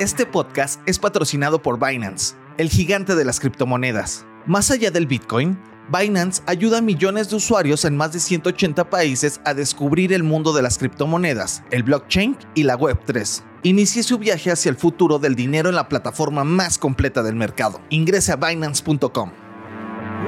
Este podcast es patrocinado por Binance, el gigante de las criptomonedas. Más allá del Bitcoin, Binance ayuda a millones de usuarios en más de 180 países a descubrir el mundo de las criptomonedas, el blockchain y la Web3. Inicie su viaje hacia el futuro del dinero en la plataforma más completa del mercado. Ingrese a binance.com.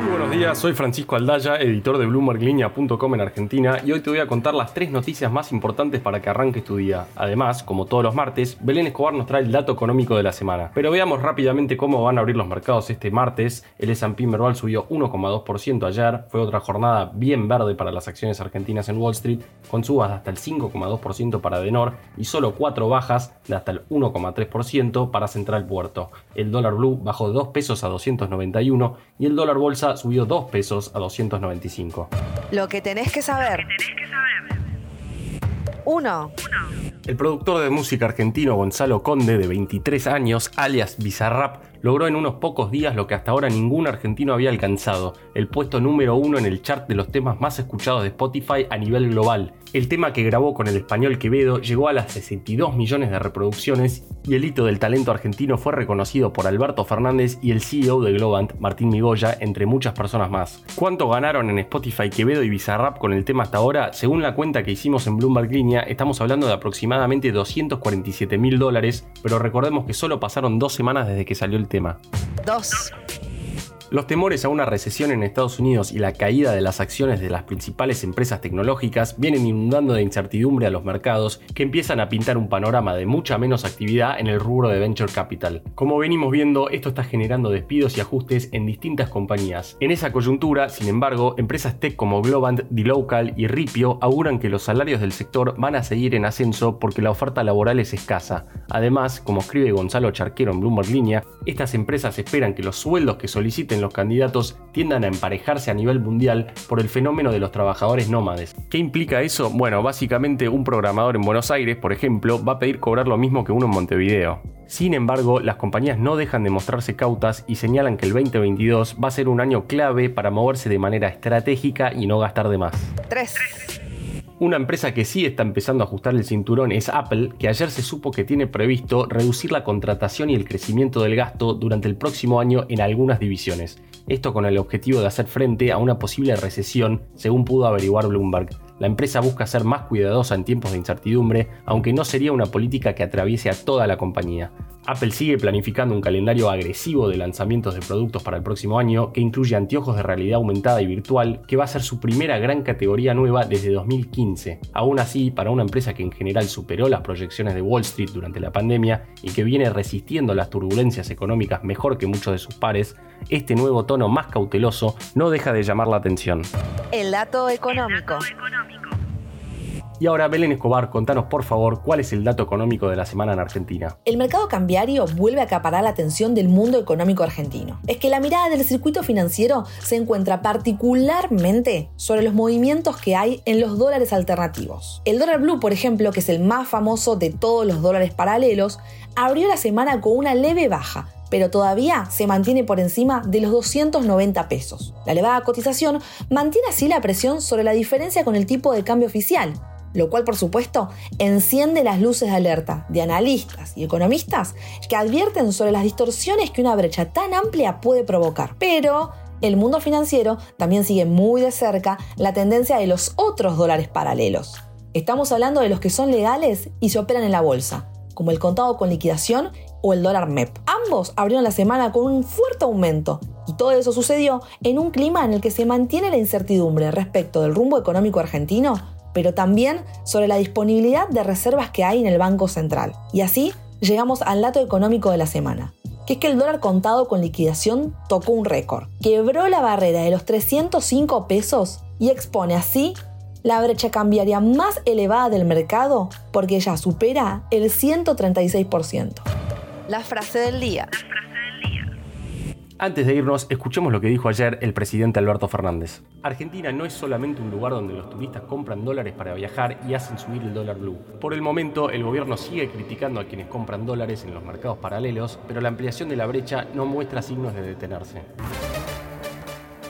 Muy buenos días, soy Francisco Aldaya, editor de BloombergLinea.com en Argentina y hoy te voy a contar las tres noticias más importantes para que arranques tu día. Además, como todos los martes, Belén Escobar nos trae el dato económico de la semana. Pero veamos rápidamente cómo van a abrir los mercados este martes. El S&P Merval subió 1,2% ayer, fue otra jornada bien verde para las acciones argentinas en Wall Street, con subas de hasta el 5,2% para Denor y solo 4 bajas de hasta el 1,3% para Central Puerto. El dólar blue bajó de 2 pesos a 291 y el dólar bolsa subió 2 pesos a 295. Lo que tenés que saber. 1. El productor de música argentino Gonzalo Conde, de 23 años, alias Bizarrap, logró en unos pocos días lo que hasta ahora ningún argentino había alcanzado, el puesto número uno en el chart de los temas más escuchados de Spotify a nivel global. El tema que grabó con el español Quevedo llegó a las 62 millones de reproducciones y el hito del talento argentino fue reconocido por Alberto Fernández y el CEO de Globant, Martín Migoya, entre muchas personas más. ¿Cuánto ganaron en Spotify Quevedo y Bizarrap con el tema hasta ahora? Según la cuenta que hicimos en Bloomberg Línea, estamos hablando de aproximadamente 247 mil dólares, pero recordemos que solo pasaron dos semanas desde que salió el tema. 2. Los temores a una recesión en Estados Unidos y la caída de las acciones de las principales empresas tecnológicas vienen inundando de incertidumbre a los mercados que empiezan a pintar un panorama de mucha menos actividad en el rubro de venture capital. Como venimos viendo, esto está generando despidos y ajustes en distintas compañías. En esa coyuntura, sin embargo, empresas tech como Globant, D-Local y Ripio auguran que los salarios del sector van a seguir en ascenso porque la oferta laboral es escasa. Además, como escribe Gonzalo Charquero en Bloomberg Línea, estas empresas esperan que los sueldos que soliciten los candidatos tiendan a emparejarse a nivel mundial por el fenómeno de los trabajadores nómades. ¿Qué implica eso? Bueno, básicamente un programador en Buenos Aires, por ejemplo, va a pedir cobrar lo mismo que uno en Montevideo. Sin embargo, las compañías no dejan de mostrarse cautas y señalan que el 2022 va a ser un año clave para moverse de manera estratégica y no gastar de más. 3. Una empresa que sí está empezando a ajustar el cinturón es Apple, que ayer se supo que tiene previsto reducir la contratación y el crecimiento del gasto durante el próximo año en algunas divisiones. Esto con el objetivo de hacer frente a una posible recesión, según pudo averiguar Bloomberg. La empresa busca ser más cuidadosa en tiempos de incertidumbre, aunque no sería una política que atraviese a toda la compañía. Apple sigue planificando un calendario agresivo de lanzamientos de productos para el próximo año que incluye anteojos de realidad aumentada y virtual, que va a ser su primera gran categoría nueva desde 2015. Aún así, para una empresa que en general superó las proyecciones de Wall Street durante la pandemia y que viene resistiendo las turbulencias económicas mejor que muchos de sus pares, este nuevo tono más cauteloso no deja de llamar la atención. El dato económico. Y ahora, Belén Escobar, contanos por favor cuál es el dato económico de la semana en Argentina. El mercado cambiario vuelve a acaparar la atención del mundo económico argentino. Es que la mirada del circuito financiero se encuentra particularmente sobre los movimientos que hay en los dólares alternativos. El dólar blue, por ejemplo, que es el más famoso de todos los dólares paralelos, abrió la semana con una leve baja, pero todavía se mantiene por encima de los 290 pesos. La elevada cotización mantiene así la presión sobre la diferencia con el tipo de cambio oficial, lo cual por supuesto enciende las luces de alerta de analistas y economistas que advierten sobre las distorsiones que una brecha tan amplia puede provocar. Pero el mundo financiero también sigue muy de cerca la tendencia de los otros dólares paralelos. Estamos hablando de los que son legales y se operan en la bolsa, como el contado con liquidación o el dólar MEP. Ambos abrieron la semana con un fuerte aumento y todo eso sucedió en un clima en el que se mantiene la incertidumbre respecto del rumbo económico argentino pero también sobre la disponibilidad de reservas que hay en el Banco Central. Y así llegamos al dato económico de la semana, que es que el dólar contado con liquidación tocó un récord, quebró la barrera de los 305 pesos y expone así la brecha cambiaria más elevada del mercado porque ya supera el 136%. La frase del día. Antes de irnos, escuchemos lo que dijo ayer el presidente Alberto Fernández. Argentina no es solamente un lugar donde los turistas compran dólares para viajar y hacen subir el dólar blue. Por el momento, el gobierno sigue criticando a quienes compran dólares en los mercados paralelos, pero la ampliación de la brecha no muestra signos de detenerse.